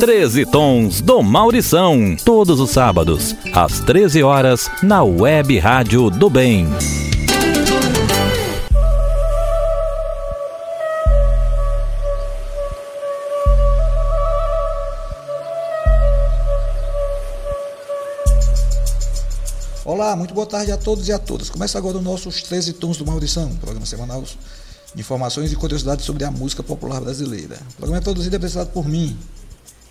13 Tons do Maurição, todos os sábados, às 13 horas, na Web Rádio do Bem. Olá, muito boa tarde a todos e a todas. Começa agora o nosso 13 Tons do Maurição, programa semanal de informações e curiosidades sobre a música popular brasileira. O programa é produzido e apresentado por mim,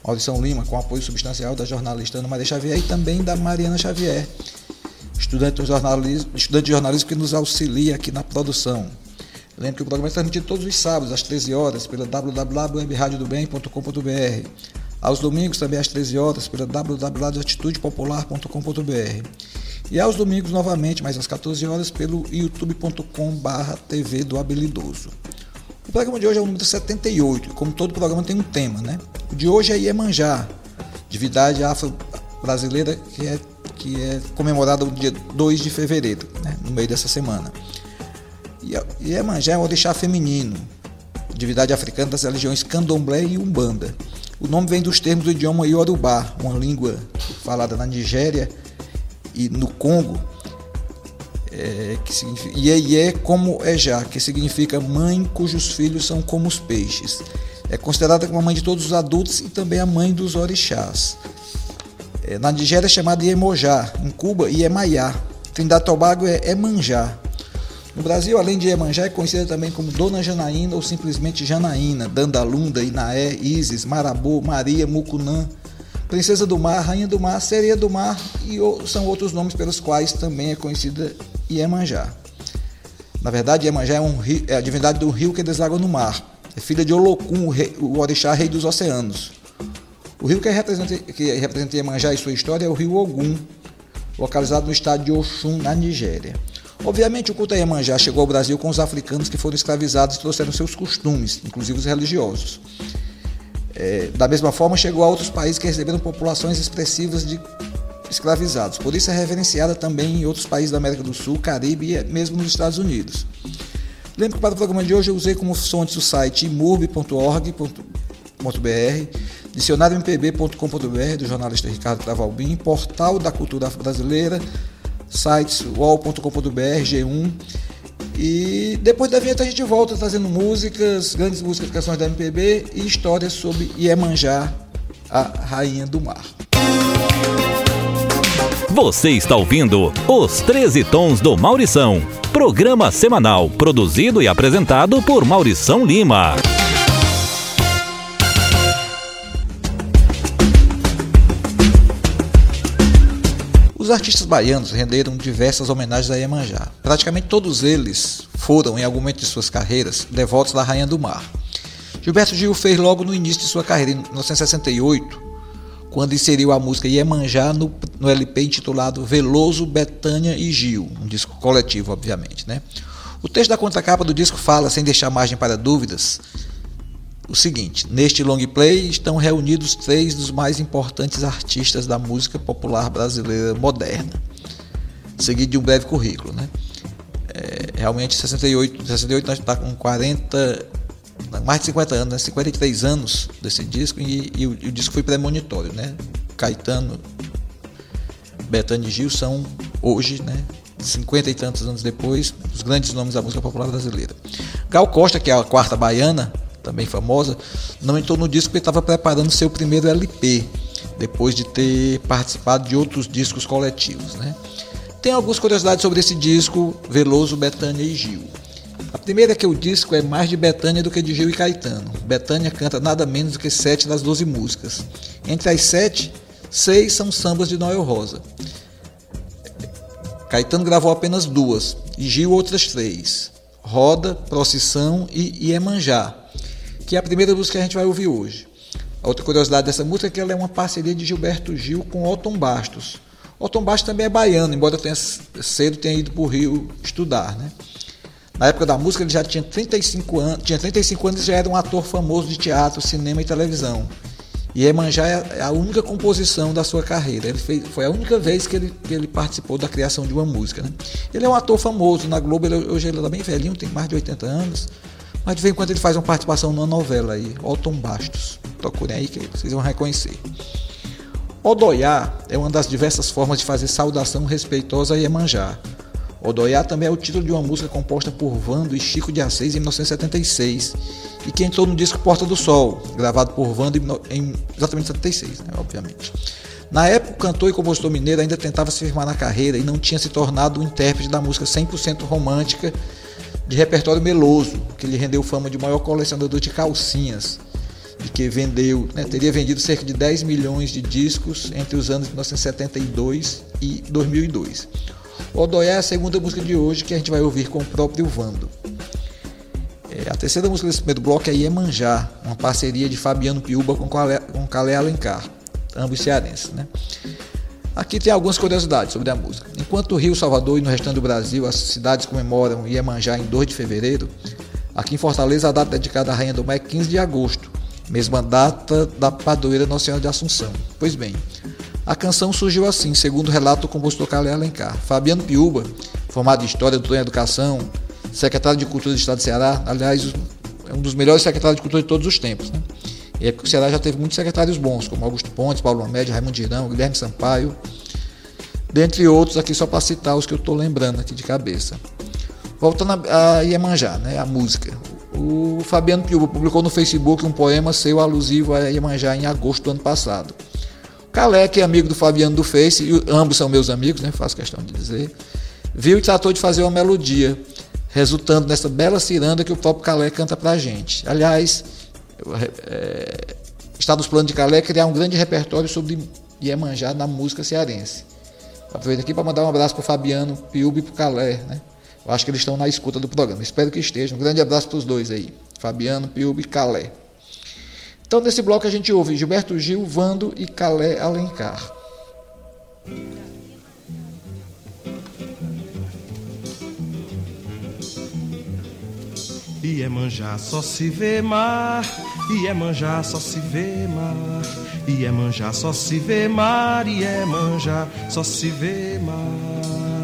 Maurição Lima, com apoio substancial da jornalista Ana Maria Xavier e também da Mariana Xavier, estudante de jornalismo, estudante de jornalismo que nos auxilia aqui na produção. Lembro que o programa é transmitido todos os sábados, às 13 horas, pela www.webradiodobem.com.br. Aos domingos, também às 13 horas, pela www.atitudepopular.com.br. E aos domingos, novamente, mais às 14 horas, pelo youtube.com.br TV do Habilidoso. O programa de hoje é o número 78, como todo programa tem um tema, né? O de hoje é Iemanjá, divindade afro-brasileira que é, que é comemorada no dia 2 de fevereiro, né? no meio dessa semana. Iemanjá é um orixá feminino, divindade africana das religiões candomblé e umbanda. O nome vem dos termos do idioma Yorubá, uma língua falada na Nigéria e no Congo, é, que significa Iê como Ejá, que significa mãe cujos filhos são como os peixes. É considerada como a mãe de todos os adultos e também a mãe dos orixás. É, na Nigéria é chamada Iemojá, em Cuba Iemaiá. Trindade Tobago é Emanjá. No Brasil, além de Iemanjá, é conhecida também como Dona Janaína ou simplesmente Janaína, Dandalunda, Inaé, Isis, Marabô, Maria, Mucunã, Princesa do Mar, Rainha do Mar, Sereia do Mar e são outros nomes pelos quais também é conhecida Iemanjá. Na verdade, Iemanjá é, um rio, é a divindade do rio que deságua no mar. É filha de Olocum, o, rei, o orixá rei dos oceanos. O rio que representa, que representa Iemanjá e sua história é o rio Ogum, localizado no estado de Oxum, na Nigéria. Obviamente, o culto a Iemanjá chegou ao Brasil com os africanos que foram escravizados e trouxeram seus costumes, inclusive os religiosos. É, da mesma forma, chegou a outros países que receberam populações expressivas de escravizados. Por isso é reverenciada também em outros países da América do Sul, Caribe e mesmo nos Estados Unidos. Lembro que para o programa de hoje eu usei como fontes o site imurb.org.br, dicionariompb.com.br do jornalista Ricardo Travalbim, portal da cultura brasileira, sites wall.com.br, G1 e depois da vinheta a gente volta trazendo músicas, grandes músicas, canções da MPB e histórias sobre Iemanjá, a rainha do mar. Você está ouvindo Os 13 Tons do Maurição, programa semanal produzido e apresentado por Maurição Lima. Os artistas baianos renderam diversas homenagens a Iemanjá. Praticamente todos eles foram, em algum momento de suas carreiras, devotos da Rainha do Mar. Gilberto Gil fez logo no início de sua carreira, em 1968, quando inseriu a música Iemanjá no, no LP intitulado Veloso, Betânia e Gil, um disco coletivo, obviamente. Né? O texto da contracapa do disco fala, sem deixar margem para dúvidas, o seguinte: neste long play estão reunidos três dos mais importantes artistas da música popular brasileira moderna, seguido de um breve currículo. Né? É, realmente, 68, 68 nós está com 40, mais de 50 anos, né? 53 anos desse disco, e, e, o, e o, disco foi premonitório. Né? Caetano, Betânia e Gil são hoje, né, 50 e tantos anos depois, os grandes nomes da música popular brasileira. Gal Costa, que é a quarta baiana, também famosa, não entrou no disco porque estava preparando seu primeiro LP, depois de ter participado de outros discos coletivos. Né? Tem algumas curiosidades sobre esse disco, Veloso, Betânia e Gil. A primeira é que o disco é mais de Betânia do que de Gil e Caetano. Betânia canta nada menos do que sete das doze músicas. Entre as sete, seis são sambas de Noel Rosa. Caetano gravou apenas duas e Gil outras três: Roda, Procissão e Iemanjá, que é a primeira música que a gente vai ouvir hoje. A outra curiosidade dessa música é que ela é uma parceria de Gilberto Gil com Otton Bastos. Otton Bastos também é baiano, embora tenha cedo tenha ido para o Rio estudar, né? Na época da música ele já tinha 35 anos, tinha 35 anos e já era um ator famoso de teatro, cinema e televisão. E Emanjá é a única composição da sua carreira. Ele fez, foi a única vez que ele, que ele participou da criação de uma música. Né? Ele é um ator famoso na Globo, ele, hoje ele está bem velhinho, tem mais de 80 anos Mas de vez em quando ele faz uma participação numa novela aí, Otton Bastos. Procurem aí que vocês vão reconhecer. Odoiá é uma das diversas formas de fazer saudação respeitosa a Iemanjá. Odoiá também é o título de uma música composta por Vando e Chico de Assis em 1976 e que entrou no disco Porta do Sol, gravado por Vando em exatamente 76, né, obviamente. Na época, o cantor e compositor mineiro ainda tentava se firmar na carreira e não tinha se tornado um intérprete da música 100% romântica de repertório meloso, que lhe rendeu fama de maior colecionador de calcinhas e que vendeu, né, teria vendido cerca de 10 milhões de discos entre os anos de 1972 e 2002. Odoiá é a segunda música de hoje que a gente vai ouvir com o próprio Vando. É, a terceira música desse primeiro bloco é Iemanjá, uma parceria de Fabiano Piuba com Calé Alencar ambos cearenses. Né? Aqui tem algumas curiosidades sobre a música. Enquanto Rio, Salvador e no restante do Brasil as cidades comemoram Iemanjá em 2 de fevereiro, aqui em Fortaleza a data dedicada à Rainha do Mar é 15 de agosto, mesma data da padroeira Nossa Senhora de Assunção. Pois bem, a canção surgiu assim, segundo o relato do compositor Calé Alencar. Fabiano Piuba, formado em História, doutor em Educação, secretário de Cultura do Estado de Ceará, aliás, é um dos melhores secretários de Cultura de todos os tempos. Né? E é porque o Ceará já teve muitos secretários bons, como Augusto Pontes, Paulo Amédio, Raimundo Girão, Guilherme Sampaio, dentre outros aqui só para citar os que eu estou lembrando aqui de cabeça. Voltando a Iemanjá, né, a música. O Fabiano Piuba publicou no Facebook um poema seu alusivo a Iemanjá em agosto do ano passado. Calé, que é amigo do Fabiano do Face, e ambos são meus amigos, né, faço questão de dizer, viu e tratou de fazer uma melodia, resultando nessa bela ciranda que o próprio Calé canta pra gente. Aliás, é, está nos planos de Calé criar um grande repertório sobre Iemanjá na música cearense. Aproveito aqui para mandar um abraço para o Fabiano Piubi e para o Calé, né? Eu acho que eles estão na escuta do programa. Espero que estejam. Um grande abraço para os dois aí. Fabiano, Piubi e Calé. Então, nesse bloco a gente ouve Gilberto Gil, Vando e Calé Alencar. Iemanjá só se vê mar, Iemanjá só se vê mar, Iemanjá só se vê mar, Iemanjá só se vê mar.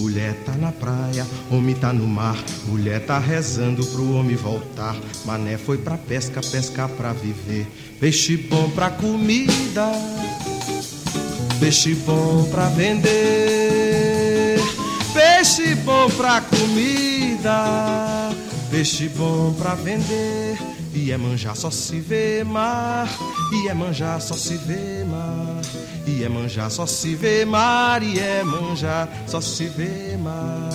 Mulher tá na praia, homem tá no mar, mulher tá rezando pro homem voltar. Mané foi pra pesca, pescar pra viver. Peixe bom pra comida, peixe bom pra vender. Peixe bom pra comida, peixe bom pra vender. E é manjar só se vê mar, e é manjar só se vê mar, e é manjar só se vê mar, e é manjar só se vê mar.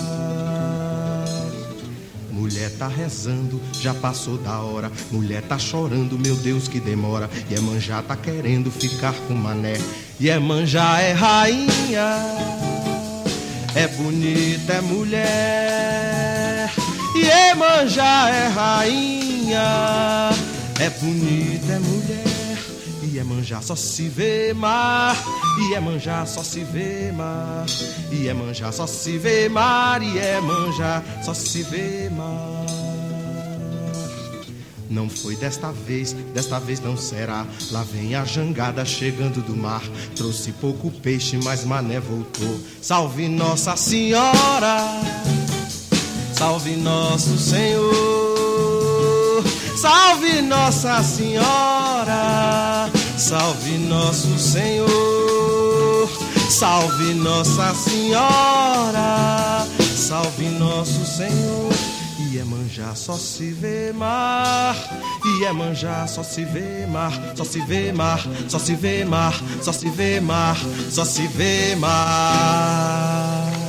Mulher tá rezando, já passou da hora. Mulher tá chorando, meu Deus que demora. E é manjar tá querendo ficar com mané. E é manjar é rainha é bonita, é mulher. E Emanjá é rainha, é bonita, é mulher. E Emanjá só se vê mar, e Emanjá só se vê mar. E Emanjá só se vê mar, e Emanjá só se vê mar. Não foi desta vez, desta vez não será. Lá vem a jangada chegando do mar. Trouxe pouco peixe, mas mané voltou. Salve Nossa Senhora, salve Nosso Senhor, salve Nossa Senhora, salve Nosso Senhor, salve Nossa Senhora, salve Nosso Senhor. Iemanjá só se vê mar, Iemanjá só se vê mar, só se vê mar, só se vê mar, só se vê mar, só se vê Mar,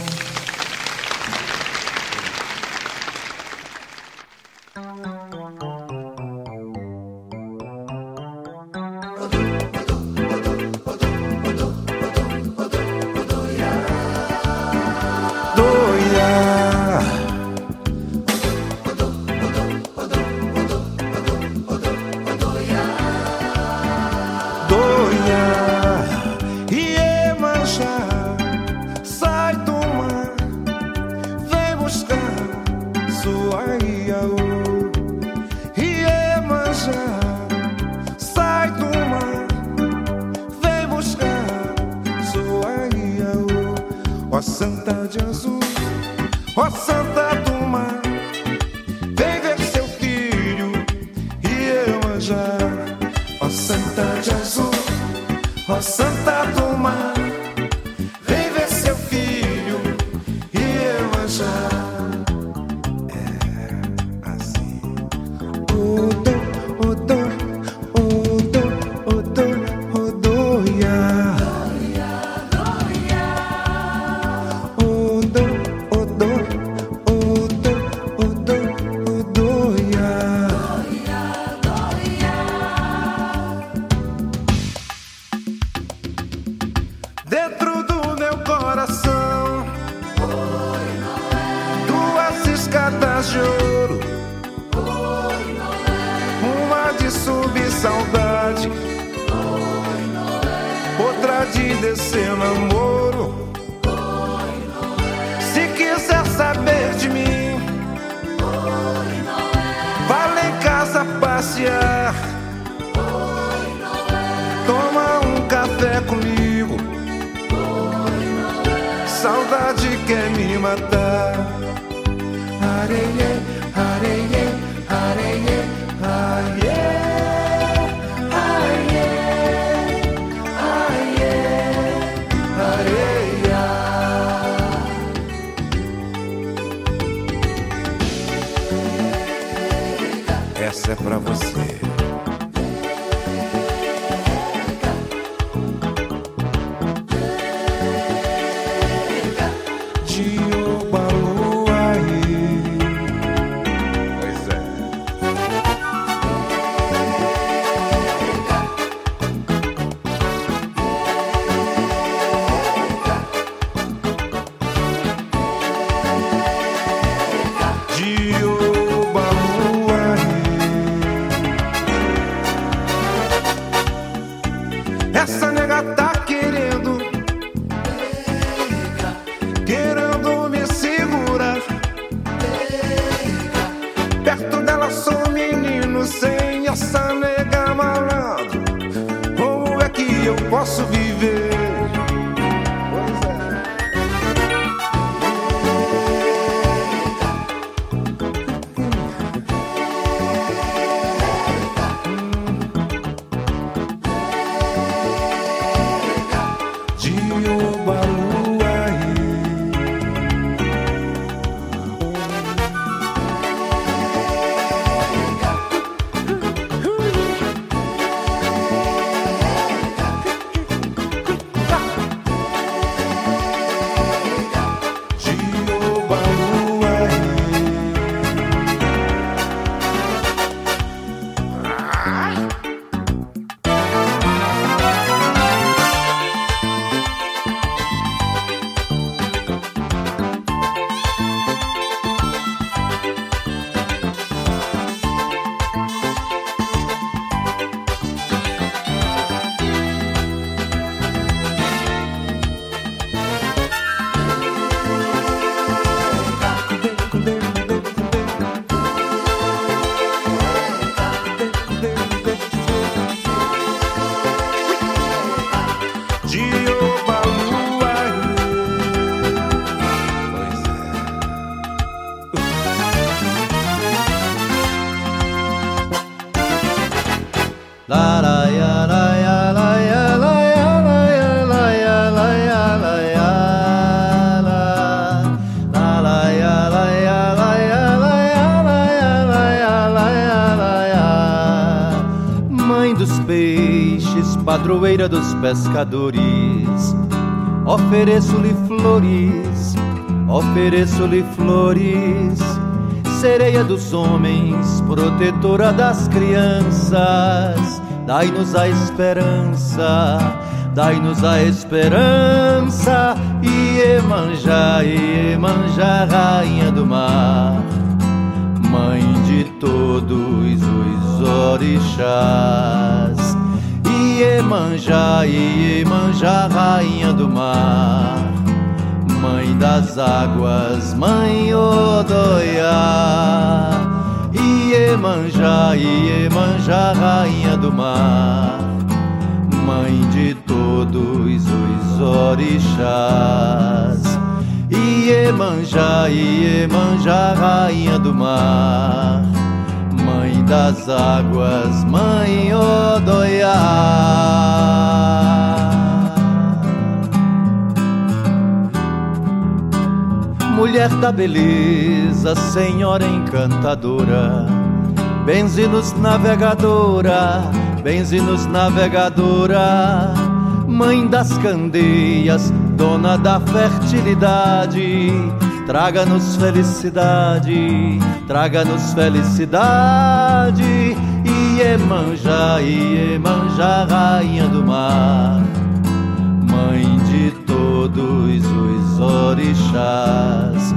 feira dos pescadores. Ofereço-lhe flores, ofereço-lhe flores. Sereia dos homens, protetora das crianças, dai-nos a esperança, dai-nos a esperança. E emanja, emanja, rainha do mar, mãe de todos os orixás. Iemanjá, Iemanjá, rainha do mar, mãe das águas, mãe Odoiá. Iemanjá, Iemanjá, rainha do mar, mãe de todos os orixás. Iemanjá, Iemanjá, rainha do mar das águas, Mãe Odoiá. mulher da beleza, senhora encantadora, benzinos navegadora, benzinos navegadora, mãe das candeias, dona da fertilidade, traga-nos felicidade, traga-nos felicidade, Iemanjá, Iemanjá, rainha do mar, mãe de todos os orixás.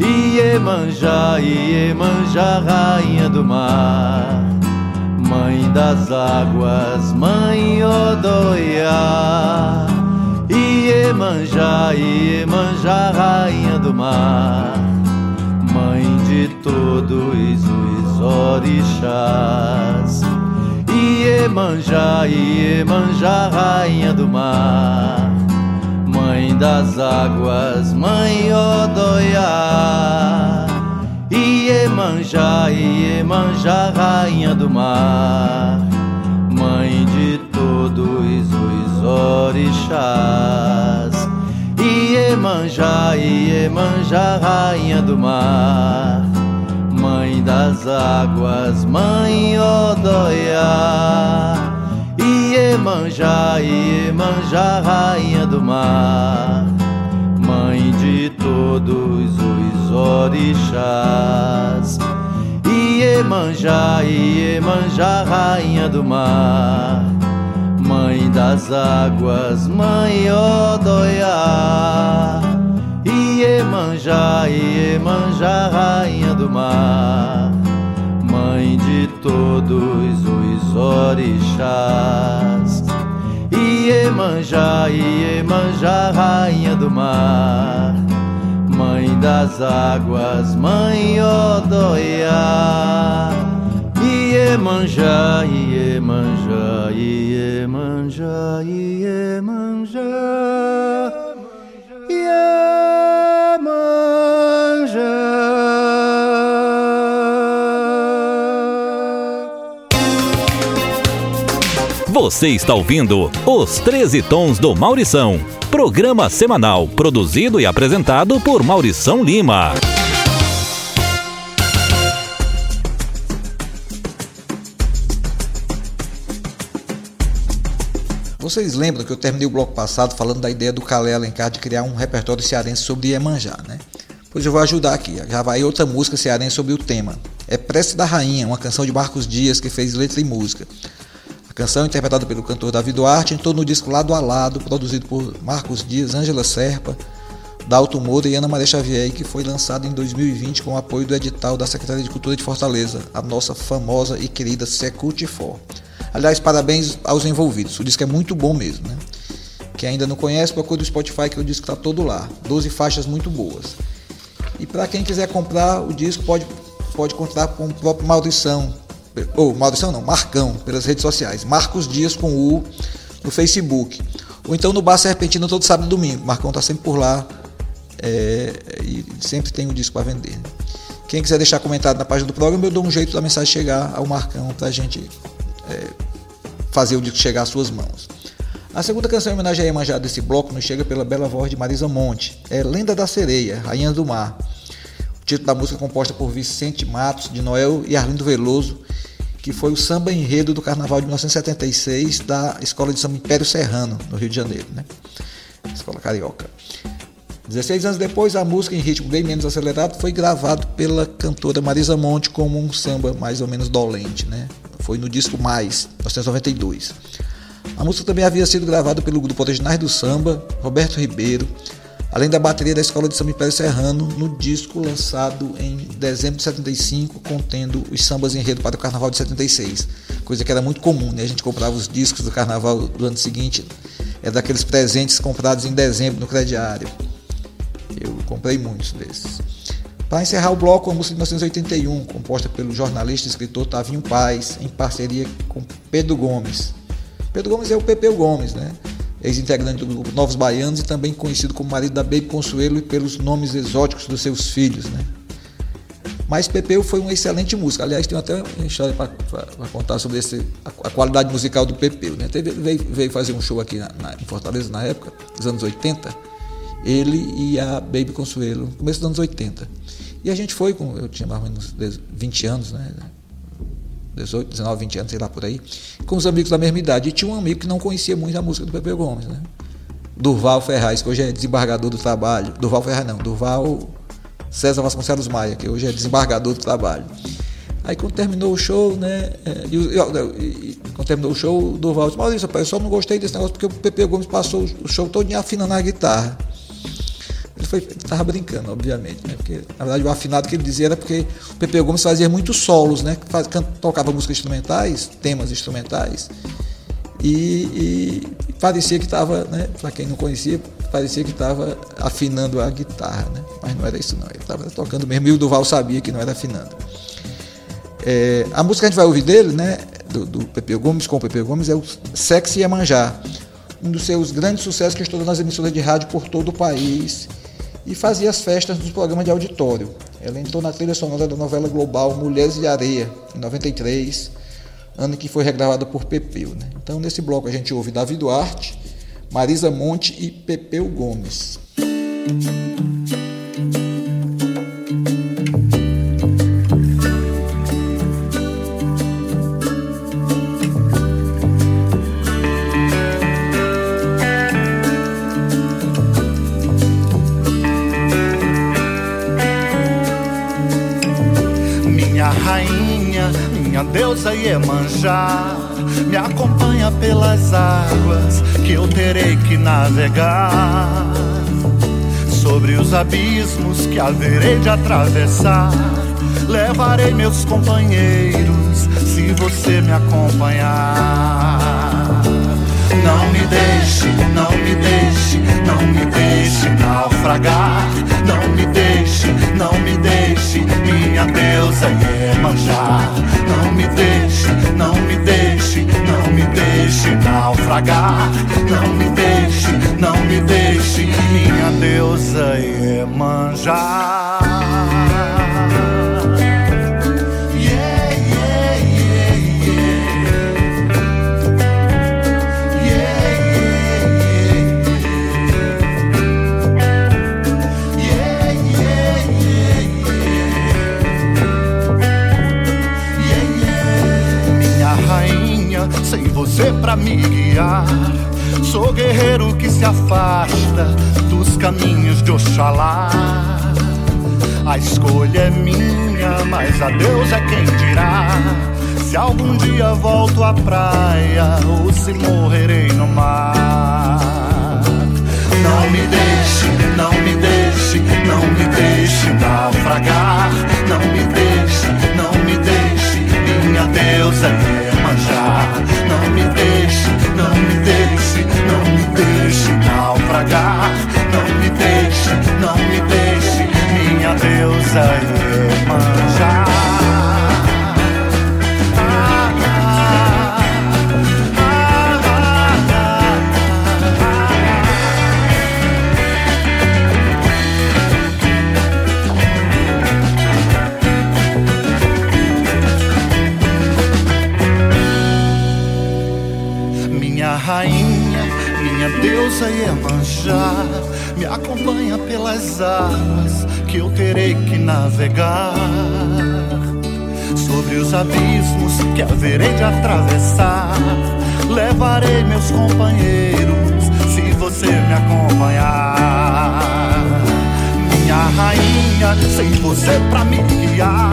Iemanjá, Iemanjá, rainha do mar, mãe das águas, mãe Odoiá. Iemanjá, Iemanjá, rainha do mar, mãe de todos os orixás. Iemanjá, Iemanjá, rainha do mar, mãe das águas, mãe Odoiá. Iemanjá, Iemanjá, rainha do mar, todos os orixás. Iemanjá, Iemanjá, rainha do mar, mãe das águas, mãe Odoiá. Iemanjá, Iemanjá, rainha do mar, mãe de todos os orixás. Iemanjá, Iemanjá, rainha do mar, das águas, mãe Odoiá. Iemanjá, Iemanjá, rainha do mar, mãe de todos os orixás. Iemanjá, Iemanjá, rainha do mar, mãe das águas, mãe Odoiá. Iemanjá, Iemanjá, Iemanjá, Iemanjá. Você está ouvindo Os 13 Tons do Maurição, programa semanal produzido e apresentado por Maurição Lima. Vocês lembram que eu terminei o bloco passado falando da ideia do Calé Alencar de criar um repertório cearense sobre Iemanjá, né? Pois eu vou ajudar aqui. Já vai outra música cearense sobre o tema. É Prece da Rainha, uma canção de Marcos Dias que fez letra e música. A canção, interpretada pelo cantor Davi Duarte, entrou no disco Lado a Lado, produzido por Marcos Dias, Ângela Serpa, Dalton Moura e Ana Maria Xavier, que foi lançado em 2020 com o apoio do edital da Secretaria de Cultura de Fortaleza, a nossa famosa e querida Secultifor. Aliás, parabéns aos envolvidos, o disco é muito bom mesmo. Né? Quem ainda não conhece, procure o Spotify, que o disco está todo lá. 12 faixas muito boas. E para quem quiser comprar o disco, pode, pode comprar com o próprio Maldição, ou Maldição não, Marcão, pelas redes sociais. Marcos Dias com U no Facebook. Ou então no Bar Serpentina todo sábado e domingo. Marcão está sempre por lá é, e sempre tem o disco para vender. Quem quiser deixar comentário na página do programa, eu dou um jeito da mensagem chegar ao Marcão para a gente é, fazer o disco chegar às suas mãos. A segunda canção em homenagem a Iemanjá desse bloco nos chega pela bela voz de Marisa Monte. É Lenda da Sereia, Rainha do Mar. O título da música é composta por Vicente Matos, de Noel e Arlindo Veloso, que foi o samba enredo do Carnaval de 1976 da Escola de Samba Império Serrano, no Rio de Janeiro, né? Escola Carioca. 16 anos depois, a música em ritmo bem menos acelerado foi gravado pela cantora Marisa Monte como um samba mais ou menos dolente, né? Foi no disco Mais, 1992. A música também havia sido gravada pelo grupo Originais do Samba, Roberto Ribeiro, além da bateria da Escola de Samba Império Serrano, no disco lançado em dezembro de 75, contendo os sambas enredo para o Carnaval de 76, coisa que era muito comum, né? A gente comprava os discos do Carnaval do ano seguinte, é daqueles presentes comprados em dezembro no crediário. Eu comprei muitos desses. Para encerrar o bloco, a música de 1981, composta pelo jornalista e escritor Tavinho Paz, em parceria com Pedro Gomes. Pedro Gomes é o Pepeu Gomes, né? ex-integrante do grupo Novos Baianos e também conhecido como marido da Baby Consuelo e pelos nomes exóticos dos seus filhos. Né? Mas Pepeu foi uma excelente música. Aliás, tem até uma história para contar sobre esse, a, a, qualidade musical do Pepeu. Né? Veio, veio, fazer um show aqui na, na, em Fortaleza na época, nos anos 80. Ele e a Baby Consuelo, começo dos anos 80. E a gente foi, com, eu tinha mais ou menos 20 anos, né? 18, 19, 20 anos, sei lá por aí, com os amigos da mesma idade. E tinha um amigo que não conhecia muito a música do Pepe Gomes, né? Durval Ferraz, que hoje é desembargador do trabalho. Durval Ferraz não, Durval César Vasconcelos Maia, que hoje é desembargador do trabalho. Aí quando terminou o show, né? É, e, e, e, quando terminou o show, o Durval disse, Maurício, eu só não gostei desse negócio porque o Pepe Gomes passou o show todo afinando a guitarra. Ele foi, estava brincando, obviamente, né? Porque, na verdade, o afinado que ele dizia era porque o Pepe Gomes fazia muitos solos, né? Faz, tocava músicas instrumentais, temas instrumentais, e, e parecia que estava, né? Para quem não conhecia, parecia que estava afinando a guitarra, né? Mas não era isso não, ele estava tocando mesmo, e o Duval sabia que não era afinando. É, a música que a gente vai ouvir dele, né? Do, do Pepe Gomes com o Pepe Gomes é o Sexy Iemanjá, um dos seus grandes sucessos que estourou nas emissoras de rádio por todo o país e fazia as festas nos programas de auditório. Ela entrou na trilha sonora da novela global Mulheres de Areia, em 93, ano que foi regravada por Pepeu. Né? Então, nesse bloco, a gente ouve Davi Duarte, Marisa Monte e Pepeu Gomes. Iemanjá me acompanha pelas águas que eu terei que navegar. Sobre os abismos que haverei de atravessar, levarei meus companheiros se você me acompanhar. Não me deixe, não me deixe, não me deixe naufragar. Não me deixe, não me deixe, minha deusa Iemanjá. Não me deixe, não me deixe, não me deixe naufragar. Não me deixe, não me deixe, minha deusa Iemanjá. Você pra me guiar. Sou guerreiro que se afasta dos caminhos de Oxalá. A escolha é minha, mas a Deus é quem dirá. Se algum dia volto à praia ou se morrerei no mar. Deusa Iemanjá. deusa Iemanjá me acompanha pelas águas que eu terei que navegar. Sobre os abismos que haverei de atravessar, levarei meus companheiros se você me acompanhar. Minha rainha, sem você pra me guiar,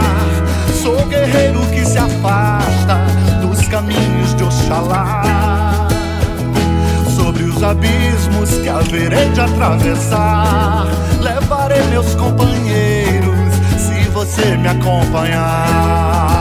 sou guerreiro que se afasta dos caminhos de Oxalá os abismos que haverei de atravessar. Levarei meus companheiros se você me acompanhar.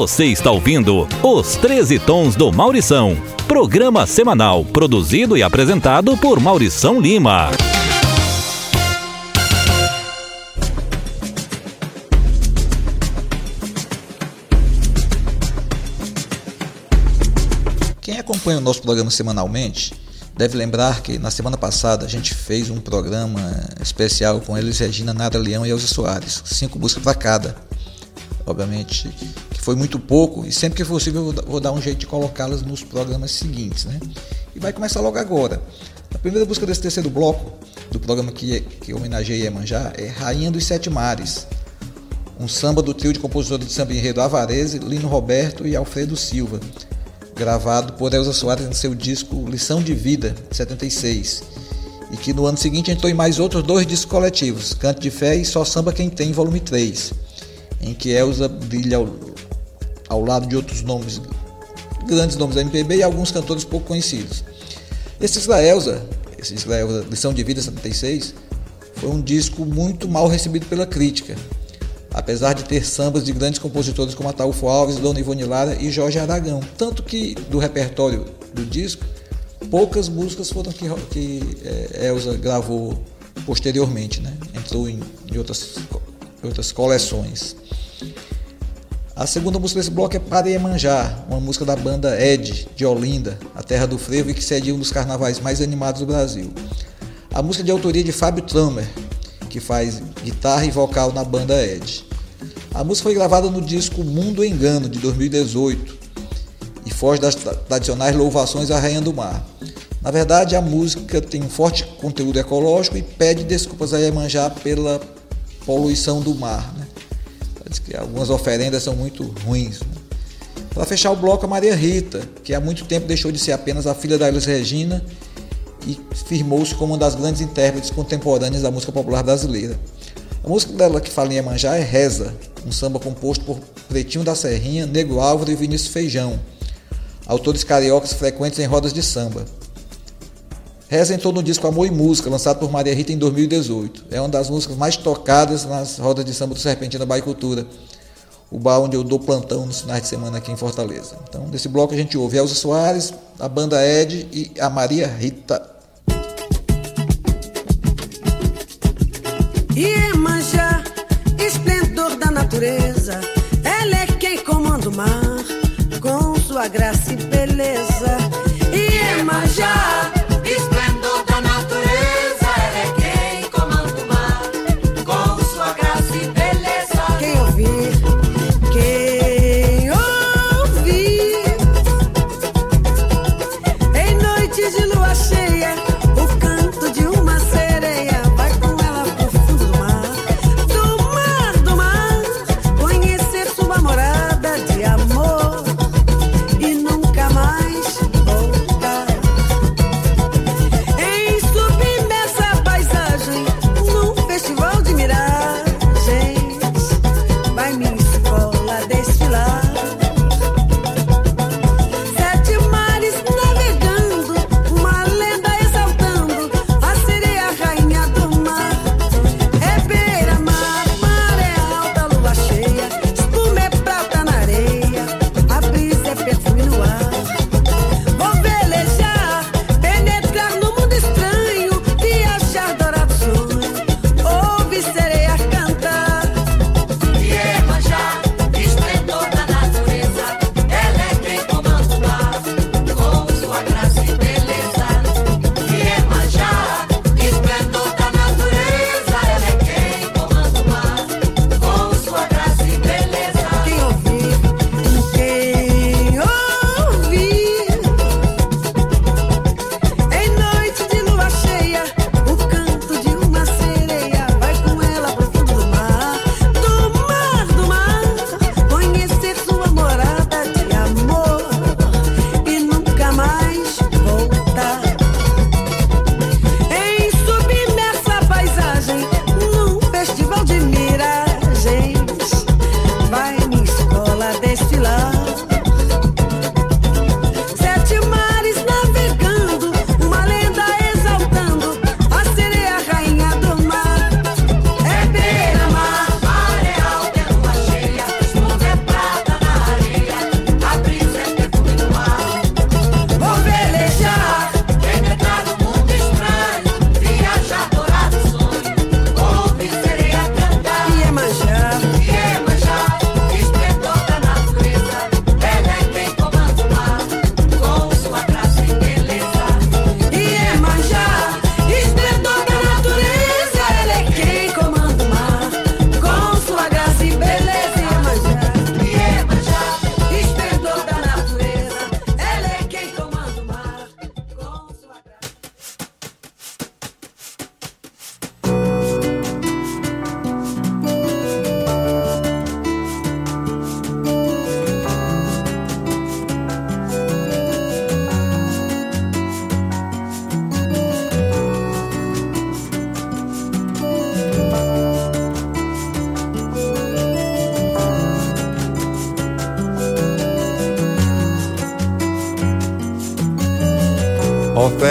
Você está ouvindo Os 13 Tons do Maurição, programa semanal produzido e apresentado por Maurição Lima. Quem acompanha o nosso programa semanalmente deve lembrar que na semana passada a gente fez um programa especial com eles, Regina, Nara Leão e Elza Soares, cinco músicas para cada. Obviamente que foi muito pouco, e sempre que possível eu vou dar um jeito de colocá-las nos programas seguintes. Né? E vai começar logo agora. A primeira busca desse terceiro bloco do programa que, que homenageia Iemanjá é Rainha dos Sete Mares, um samba do trio de compositores de samba enredo Avarese, Lino Roberto e Alfredo Silva, gravado por Elza Soares no seu disco Lição de Vida, de 76, e que no ano seguinte entrou em mais outros dois discos coletivos, Canto de Fé e Só Samba Quem Tem, volume 3, em que Elza brilha ao lado de outros nomes, grandes nomes da MPB e alguns cantores pouco conhecidos. Esse da Elza, esse Elza, Lição de Vida 76, foi um disco muito mal recebido pela crítica, apesar de ter sambas de grandes compositores como Ataúfo Alves, Dona Ivone Lara e Jorge Aragão. Tanto que do repertório do disco, poucas músicas foram que, que é, Elza gravou posteriormente, né? entrou em, em outras, outras coleções. A segunda música desse bloco é Paremanjá, uma música da banda Ed, de Olinda, a terra do frevo e que cede um dos carnavais mais animados do Brasil. A música é de autoria de Fábio Tramer, que faz guitarra e vocal na banda Ed. A música foi gravada no disco Mundo Engano, de 2018, e foge das tradicionais louvações à Rainha do Mar. Na verdade, a música tem um forte conteúdo ecológico e pede desculpas a Iemanjá pela poluição do mar. Né? Algumas oferendas são muito ruins. Né? Para fechar o bloco, a Maria Rita, que há muito tempo deixou de ser apenas a filha da Elis Regina e firmou-se como uma das grandes intérpretes contemporâneas da música popular brasileira. A música dela que fala em Iemanjá é Reza, um samba composto por Pretinho da Serrinha, Negro Álvaro e Vinícius Feijão, autores cariocas frequentes em rodas de samba. Reza entrou no disco Amor e Música, lançado por Maria Rita em 2018. É uma das músicas mais tocadas nas rodas de samba do Serpentina Baicultura, o bar onde eu dou plantão nos finais de semana aqui em Fortaleza. Então, nesse bloco a gente ouve Elza Soares, a banda Ed e a Maria Rita. Iemanjá, esplendor da natureza, ela é quem comanda o mar, com sua graça e beleza.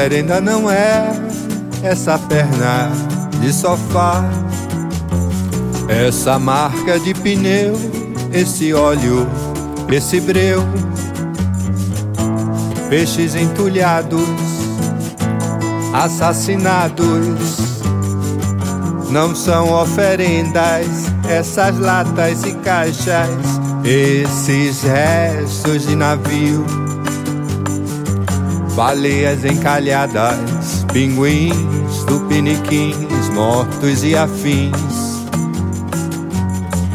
Oferenda não é essa perna de sofá, essa marca de pneu, esse óleo, esse breu, peixes entulhados, assassinados. Não são oferendas essas latas e caixas, esses restos de navio baleias encalhadas, pinguins, tupiniquins, mortos e afins.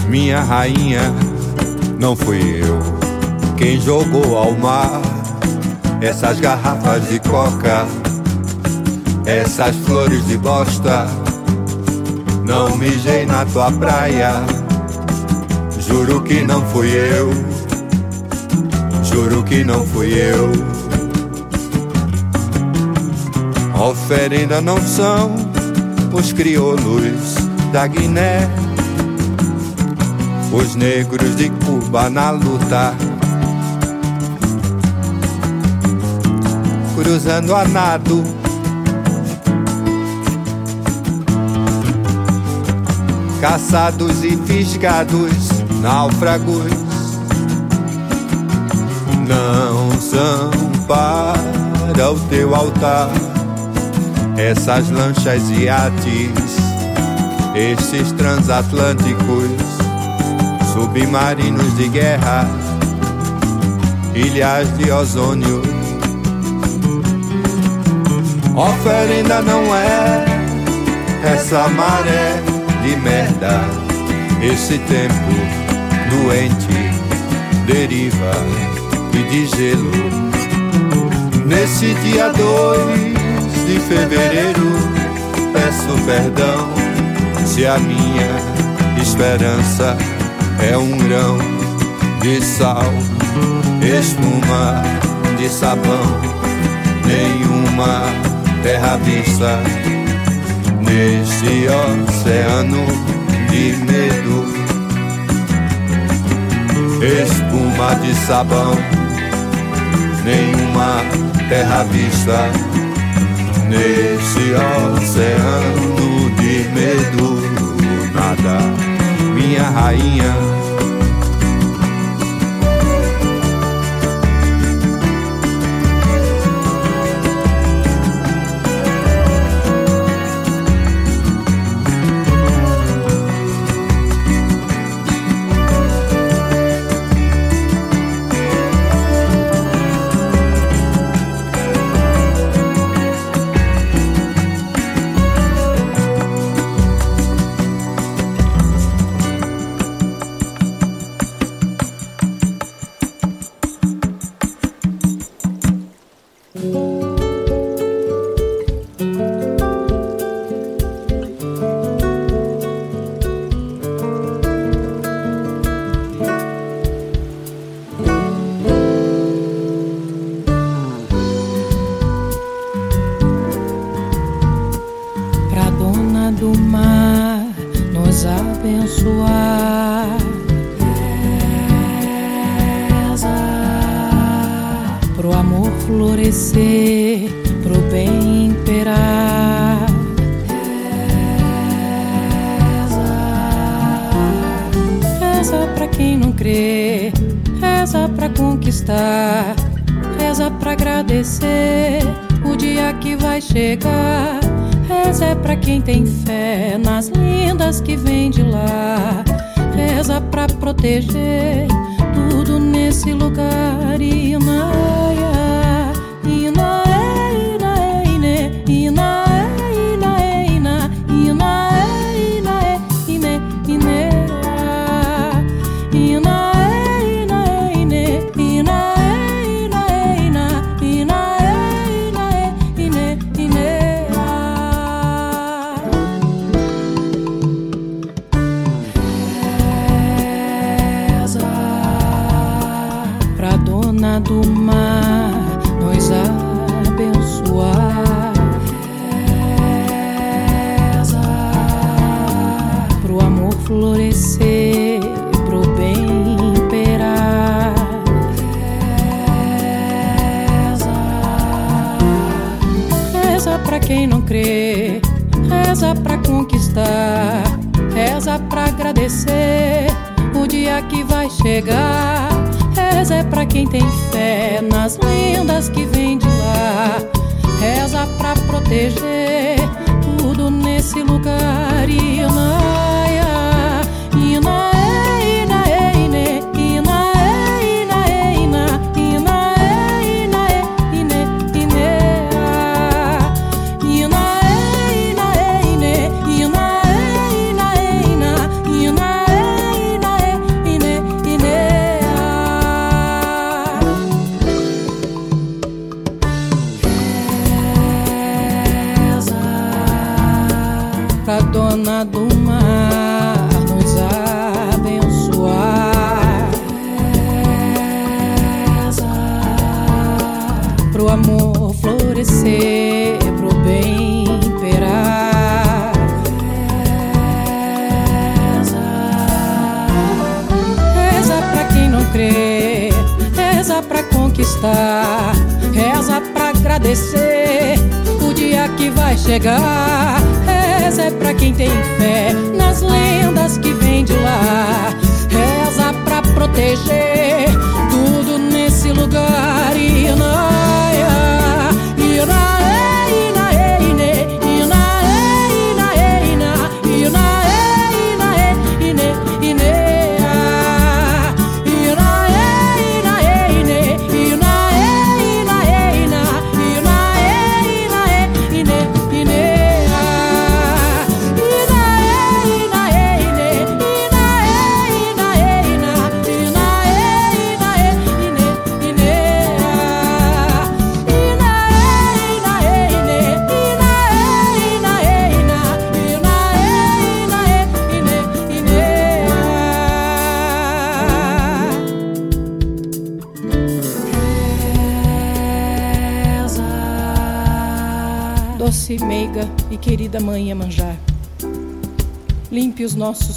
Minha rainha, não fui eu quem jogou ao mar essas garrafas de coca, essas flores de bosta. Não mijei na tua praia, juro que não fui eu. juro que não fui eu. Oferenda não são os crioulos da Guiné, os negros de Cuba na luta. Cruzando a nado, caçados e fisgados, náufragos, não são para o teu altar essas lanchas e iates, estes transatlânticos, submarinos de guerra, ilhas de ozônio. Oferenda não é essa maré de merda, esse tempo doente deriva e de gelo. Nesse dia dois de fevereiro, peço perdão se a minha esperança é um grão de sal, espuma de sabão, nenhuma terra vista neste oceano de medo. Espuma de sabão, nenhuma terra vista nesse oceano de medo. Nada, minha rainha. Pra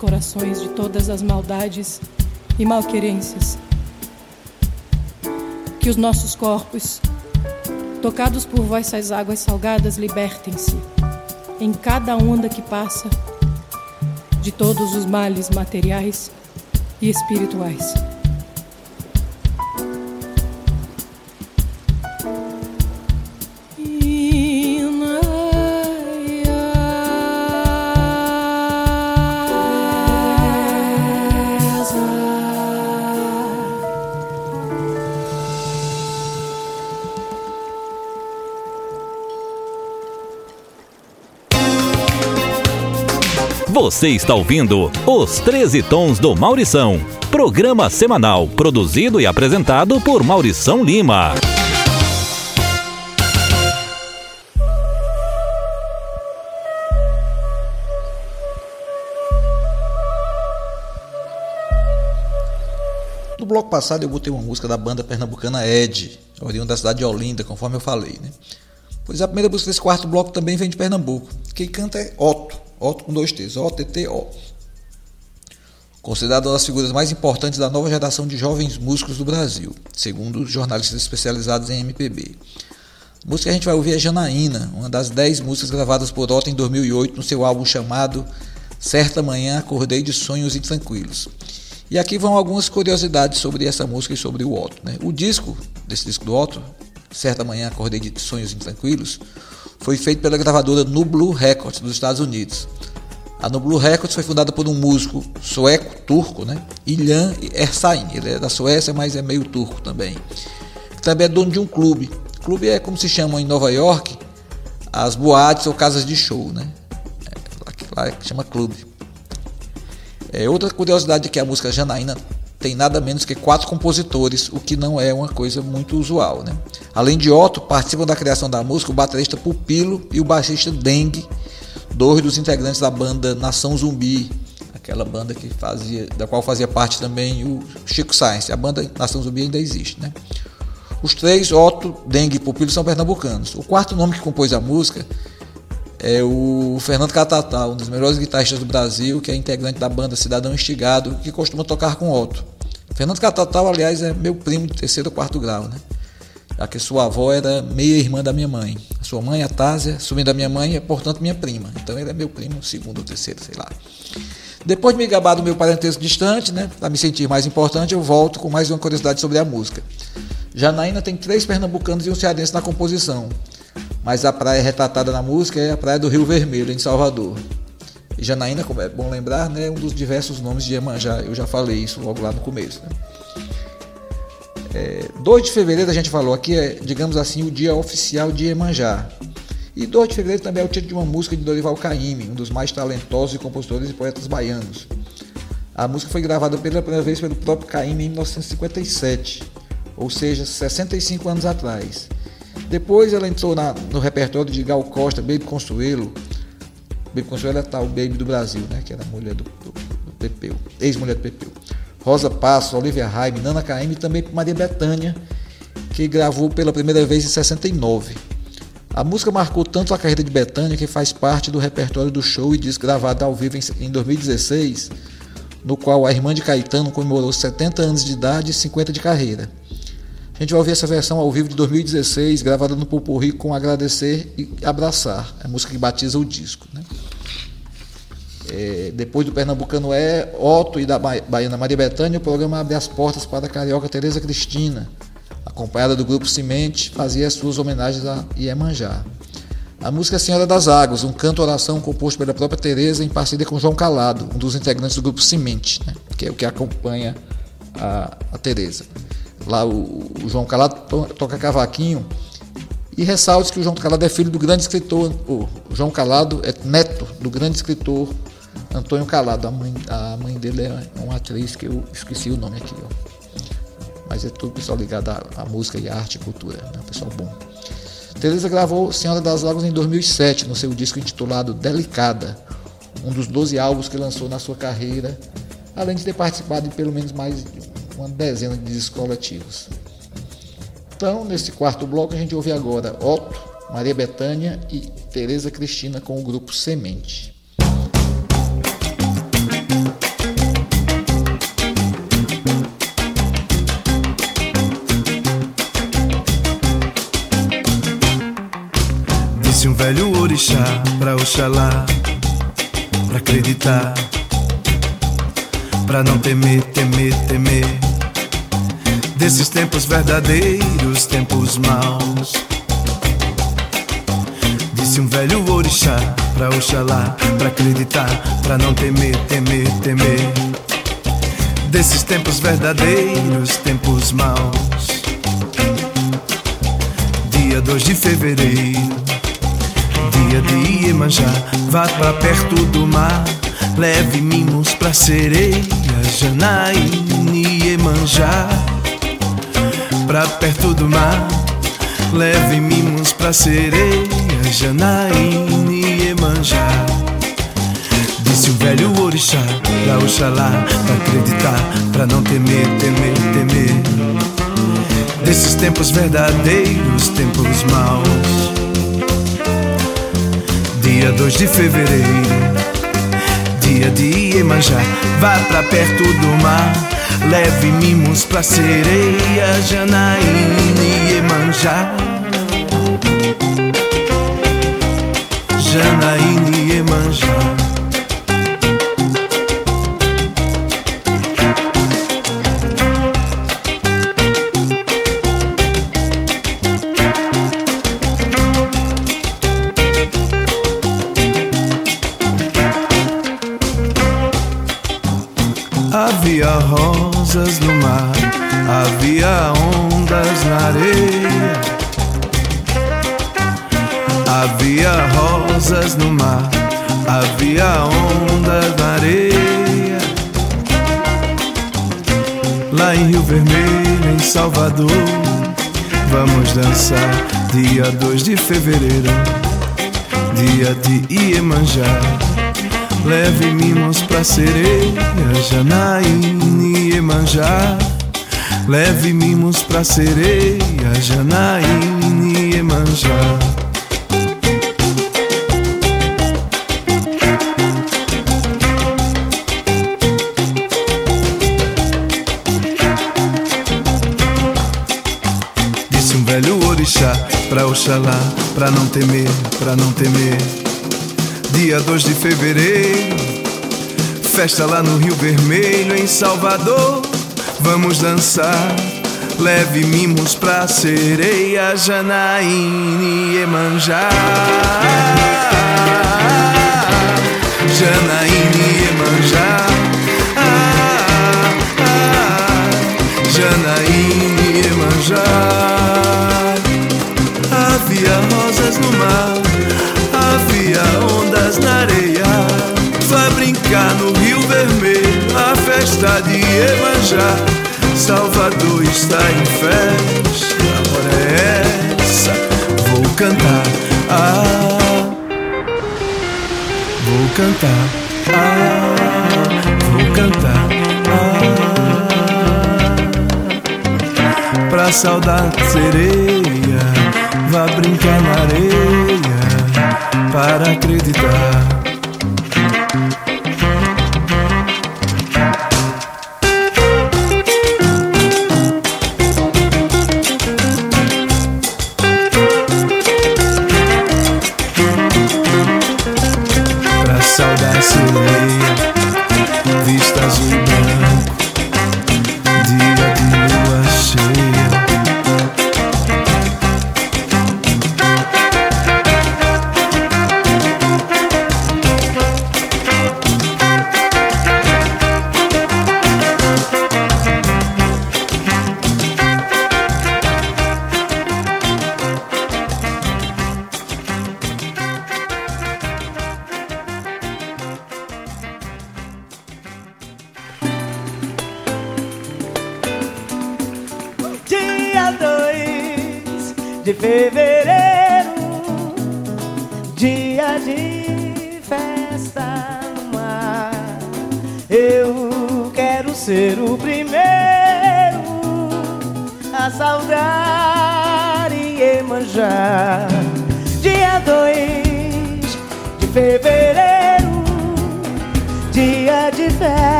corações de todas as maldades e malquerências. Que os nossos corpos, tocados por vossas águas salgadas, libertem-se em cada onda que passa de todos os males materiais e espirituais. Você está ouvindo Os 13 Tons do Maurição. Programa semanal produzido e apresentado por Maurição Lima. No bloco passado eu botei uma música da banda pernambucana Ed, oriunda da cidade de Olinda, conforme eu falei, né? Pois a primeira música desse quarto bloco também vem de Pernambuco. Quem canta é Otto, Otto com dois T's, O-T-T-O. Considerado uma das figuras mais importantes da nova geração de jovens músicos do Brasil, segundo jornalistas especializados em MPB. A música que a gente vai ouvir é Janaína, uma das 10 músicas gravadas por Otto em 2008 no seu álbum chamado Certa Manhã Acordei de Sonhos Intranquilos. E aqui vão algumas curiosidades sobre essa música e sobre o Otto. Né? O disco, desse disco do Otto, Certa Manhã Acordei de Sonhos Intranquilos, foi feito pela gravadora Nublu Records dos Estados Unidos. A Nublu Records foi fundada por um músico sueco-turco, né? Ilhan Ersain. Ele é da Suécia, mas é meio turco também. Também é dono de um clube. Clube é como se chamam em Nova York as boates ou casas de show, né? É, lá chama clube. É, outra curiosidade é que a música Janaína tem nada menos que quatro compositores, o que não é uma coisa muito usual. Né? Além de Otto, participam da criação da música o baterista Pupilo e o baixista Dengue, dois dos integrantes da banda Nação Zumbi, aquela banda que fazia, da qual fazia parte também o Chico Science. A banda Nação Zumbi ainda existe. Né? Os três, Otto, Dengue e Pupilo, são pernambucanos. O quarto nome que compôs a música é o Fernando Catatal, um dos melhores guitarristas do Brasil, que é integrante da banda Cidadão Instigado, que costuma tocar com Otto. Fernando Catatal, aliás, é meu primo de terceiro ou quarto grau, né? Já que sua avó era meia irmã da minha mãe. Sua mãe, a Tásia, sumindo da minha mãe, é portanto minha prima. Então ele é meu primo, segundo ou terceiro, sei lá. Depois de me gabar do meu parentesco distante, né, para me sentir mais importante, eu volto com mais uma curiosidade sobre a música. Janaína tem três pernambucanos e um cearense na composição, mas a praia retratada na música é a praia do Rio Vermelho, em Salvador. E Janaína, como é bom lembrar, né, é um dos diversos nomes de Iemanjá, eu já falei isso logo lá no começo. Né? É, 2 de fevereiro a gente falou aqui é, digamos assim, o dia oficial de Iemanjá. E 2 de fevereiro também é o título de uma música de Dorival Caymmi, um dos mais talentosos compositores e poetas baianos. A música foi gravada pela primeira vez pelo próprio Caymmi em 1957, ou seja, 65 anos atrás. Depois ela entrou na, no repertório de Gal Costa, Baby Consuelo. Baby Consuelo é tal Baby do Brasil, né? Que era mulher do, do, do Pepeu, ex-mulher do Pepeu. Rosa Passos, Olivia Raime, Nana Caymmi e também Maria Bethânia, que gravou pela primeira vez em 69. A música marcou tanto a carreira de Bethânia que faz parte do repertório do show e disco gravado ao vivo em- em 2016, no qual a irmã de Caetano comemorou 70 anos de idade e 50 de carreira. A gente vai ouvir essa versão ao vivo de 2016, gravada no Pupurri com Agradecer e Abraçar, a música que batiza o disco. Né? É, depois do Pernambucano é Otto e da Ba- Baiana Maria Bethânia, o programa abre as portas para a carioca Tereza Cristina, acompanhada do grupo Cimente, fazia as suas homenagens a Iemanjá. A música é Senhora das Águas, um canto-oração composto pela própria Tereza em parceria com João Calado, um dos integrantes do grupo Cimente, né? que é o que acompanha a, a Tereza. Lá o, o João Calado to- toca cavaquinho e ressalte que o João Calado é filho do grande escritor, o João Calado é neto do grande escritor Antônio Calado. A mãe, a mãe dele é uma atriz que eu esqueci o nome aqui, ó. Mas é tudo pessoal ligado à, à música e à arte e cultura, né? Pessoal bom. Teresa gravou Senhora das Águas em 2007, no seu disco intitulado Delicada, um dos 12 álbuns que lançou na sua carreira, além de ter participado de pelo menos mais uma dezena de discos coletivos. Então, nesse quarto bloco, a gente ouve agora Otto, Maria Bethânia e Tereza Cristina com o grupo Semente. Disse um velho orixá pra Oxalá Pra acreditar Pra não temer, temer, temer Desses tempos verdadeiros, tempos maus. Disse um velho orixá pra Oxalá Pra acreditar, pra não temer, temer, temer. Desses tempos verdadeiros, tempos maus. Dia 2 de fevereiro Dia de Iemanjá. Vá pra perto do mar Leve mimos pra sereia Janaíne Iemanjá Pra perto do mar Leve mimos pra sereia Janaíne Iemanjá Disse o velho orixá Pra Oxalá Pra acreditar Pra não temer, temer, temer. Desses tempos verdadeiros Tempos maus. Dia 2 de fevereiro, dia de Iemanjá, vá pra perto do mar, leve mimos pra sereia, Janaíne Iemanjá. Janaíne Salvador, vamos dançar dia 2 de fevereiro, dia de Iemanjá. Leve mimos pra sereia, Janaíne Iemanjá. Leve mimos pra sereia, Janaíne Iemanjá. Oxalá, pra não temer, pra não temer. Dia 2 de fevereiro, festa lá no Rio Vermelho, em Salvador. Vamos dançar, leve mimos pra sereia, Janaíne Iemanjá. Janaíne Iemanjá. Ah, Janaíne Iemanjá. No mar, havia ondas na areia. Vai brincar no Rio Vermelho, a festa de Iemanjá. Salvador está em festa, a hora é essa. Vou cantar, ah, vou cantar, ah, vou cantar, ah, pra saudade sereia, vá brincar na areia para acreditar.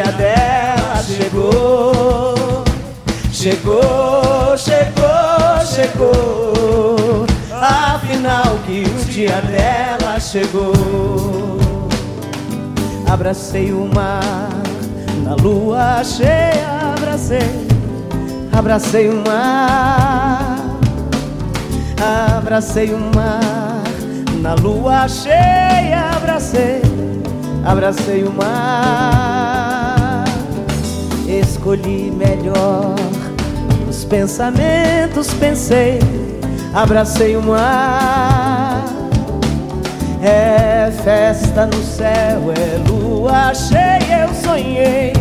Dia dela chegou. Chegou, chegou, chegou. Afinal que o dia dela chegou. Abracei o mar na lua cheia, abracei, abracei o mar. Abracei o mar na lua cheia, abracei, abracei o mar. Escolhi melhor os pensamentos, pensei, abracei o mar. É festa no céu, é lua cheia, eu sonhei,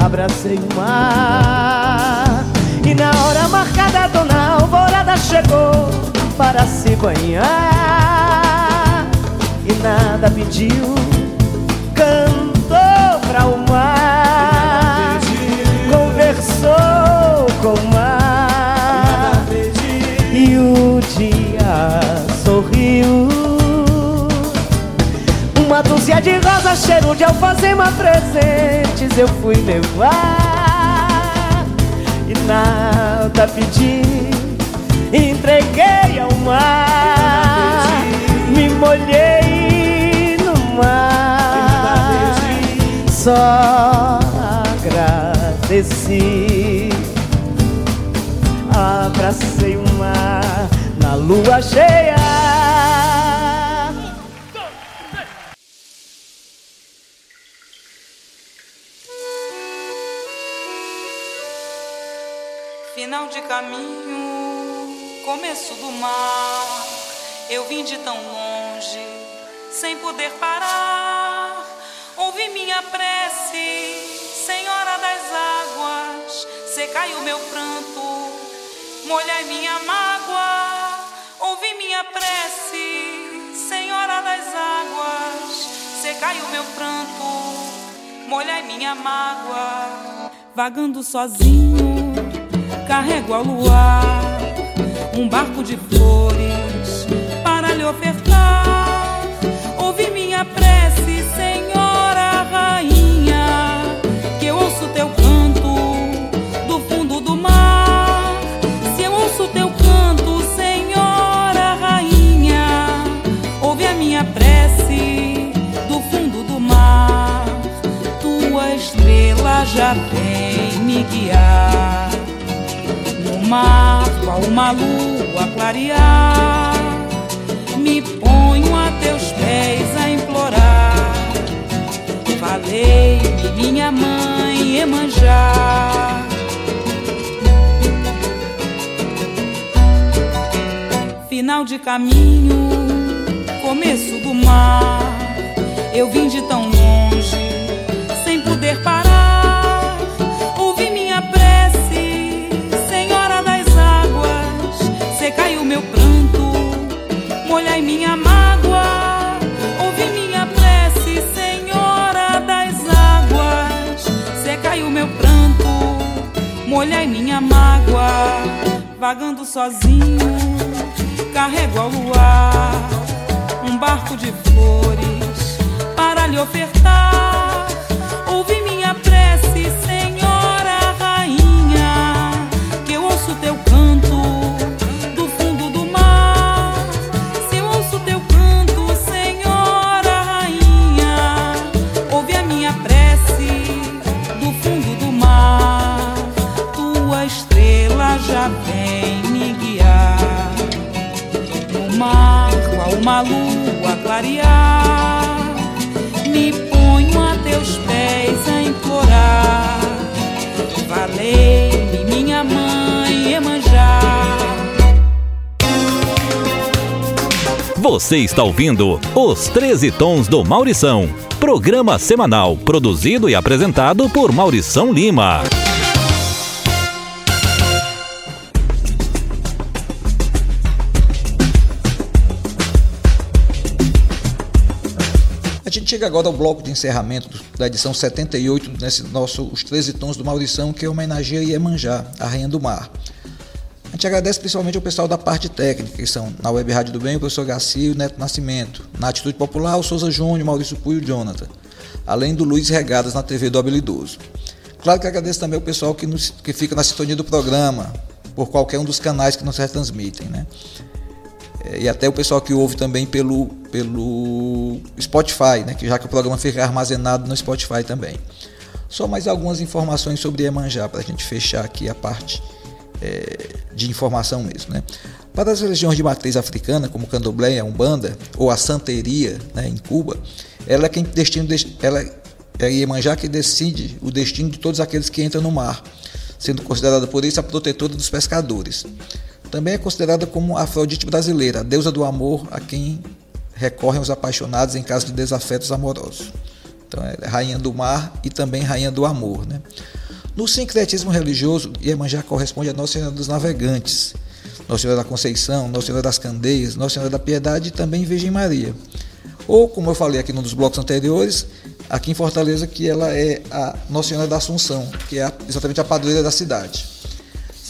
abracei o mar. E na hora marcada, dona Alvorada chegou para se banhar. E nada pediu, cantou De rosas, cheiro de alfazema, presentes eu fui levar. E nada pedi, entreguei ao mar. Me molhei no mar, só agradeci. Abracei o mar na lua cheia. Final de caminho, começo do mar. Eu vim de tão longe, sem poder parar. Ouvi minha prece, Senhora das águas. Secai o meu pranto, molhai minha mágoa. Ouvi minha prece, Senhora das águas. Secai o meu pranto, molhai minha mágoa. Vagando sozinho, carrego ao luar um barco de flores para lhe ofertar. Ouvi minha prece, Senhora Rainha, que eu ouço teu canto do fundo do mar. Se eu ouço teu canto, Senhora Rainha, ouve a minha prece do fundo do mar. Tua estrela já vem me guiar mar, qual uma lua clarear. Me ponho a teus pés a implorar. Falei-me minha mãe Emanjá. Final de caminho, começo do mar. Eu vim de tão longe, pranto, molhai minha mágoa. Vagando sozinho, carrego ao luar um barco de flores para lhe ofertar. Uma lua clarear. Me ponho a teus pés a implorar. Valei-me, minha mãe Emanjá. Você está ouvindo Os 13 Tons do Maurição. Programa semanal produzido e apresentado por Maurição Lima. A gente chega agora ao bloco de encerramento da edição 78 nesse nosso Os 13 Tons do Maurição, que homenageia Iemanjá, a Rainha do Mar. A gente agradece principalmente ao pessoal da parte técnica, que são na Web Rádio do Bem, o professor Garcia e o Neto Nascimento. Na Atitude Popular, o Souza Júnior, Maurício Pui e o Jonathan. Além do Luiz Regadas na TV do Habilidoso. Claro que agradeço também ao pessoal que, nos- que fica na sintonia do programa, por qualquer um dos canais que nos retransmitem, né? É, E até o pessoal que ouve também pelo, pelo Spotify, né? que já que o programa fica armazenado no Spotify também. Só mais algumas informações sobre Iemanjá, para a gente fechar aqui a parte é, de informação mesmo. Né? Para as religiões de matriz africana, como candomblé, a umbanda, ou a santeria né, em Cuba, ela é quem destino, ela é Iemanjá que decide o destino de todos aqueles que entram no mar, sendo considerada por isso a protetora dos pescadores. Também é considerada como a Afrodite brasileira, a deusa do amor a quem recorrem os apaixonados em caso de desafetos amorosos. Então é rainha do mar e também rainha do amor. Né? No sincretismo religioso, Iemanjá corresponde a Nossa Senhora dos Navegantes, Nossa Senhora da Conceição, Nossa Senhora das Candeias, Nossa Senhora da Piedade e também Virgem Maria. Ou, como eu falei aqui num dos blocos anteriores, aqui em Fortaleza, que ela é a Nossa Senhora da Assunção, que é exatamente a padroeira da cidade.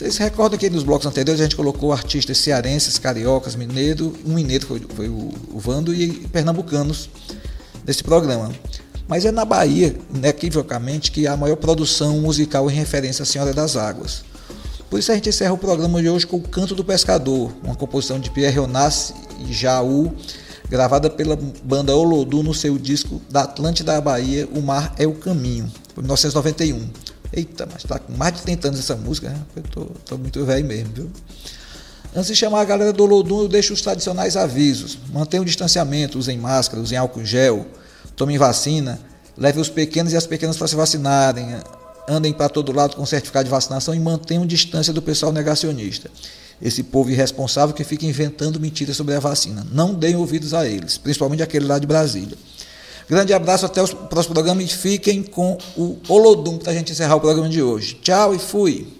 Vocês recordam que nos blocos anteriores a gente colocou artistas cearenses, cariocas, mineiro, um mineiro foi, foi o, o Vando e pernambucanos desse programa. Mas é na Bahia, inequivocamente, que há a maior produção musical em referência à Senhora das Águas. Por isso a gente encerra o programa de hoje com o Canto do Pescador, uma composição de Pierre Onassi e Jaú, gravada pela banda Olodum no seu disco da Atlântida da Bahia, O Mar é o Caminho, foi em 1991. Eita, mas tá com mais de 30 anos essa música, né? Eu tô, tô muito velho mesmo, viu? Antes de chamar a galera do Olodum, eu deixo os tradicionais avisos. Mantenham o distanciamento, usem máscara, usem álcool gel, tomem vacina, levem os pequenos e as pequenas para se vacinarem, andem para todo lado com certificado de vacinação e mantenham distância do pessoal negacionista. Esse povo irresponsável que fica inventando mentiras sobre a vacina. Não deem ouvidos a eles, principalmente aquele lá de Brasília. Grande abraço, até o próximo programa e fiquem com o Olodum para a gente encerrar o programa de hoje. Tchau e fui!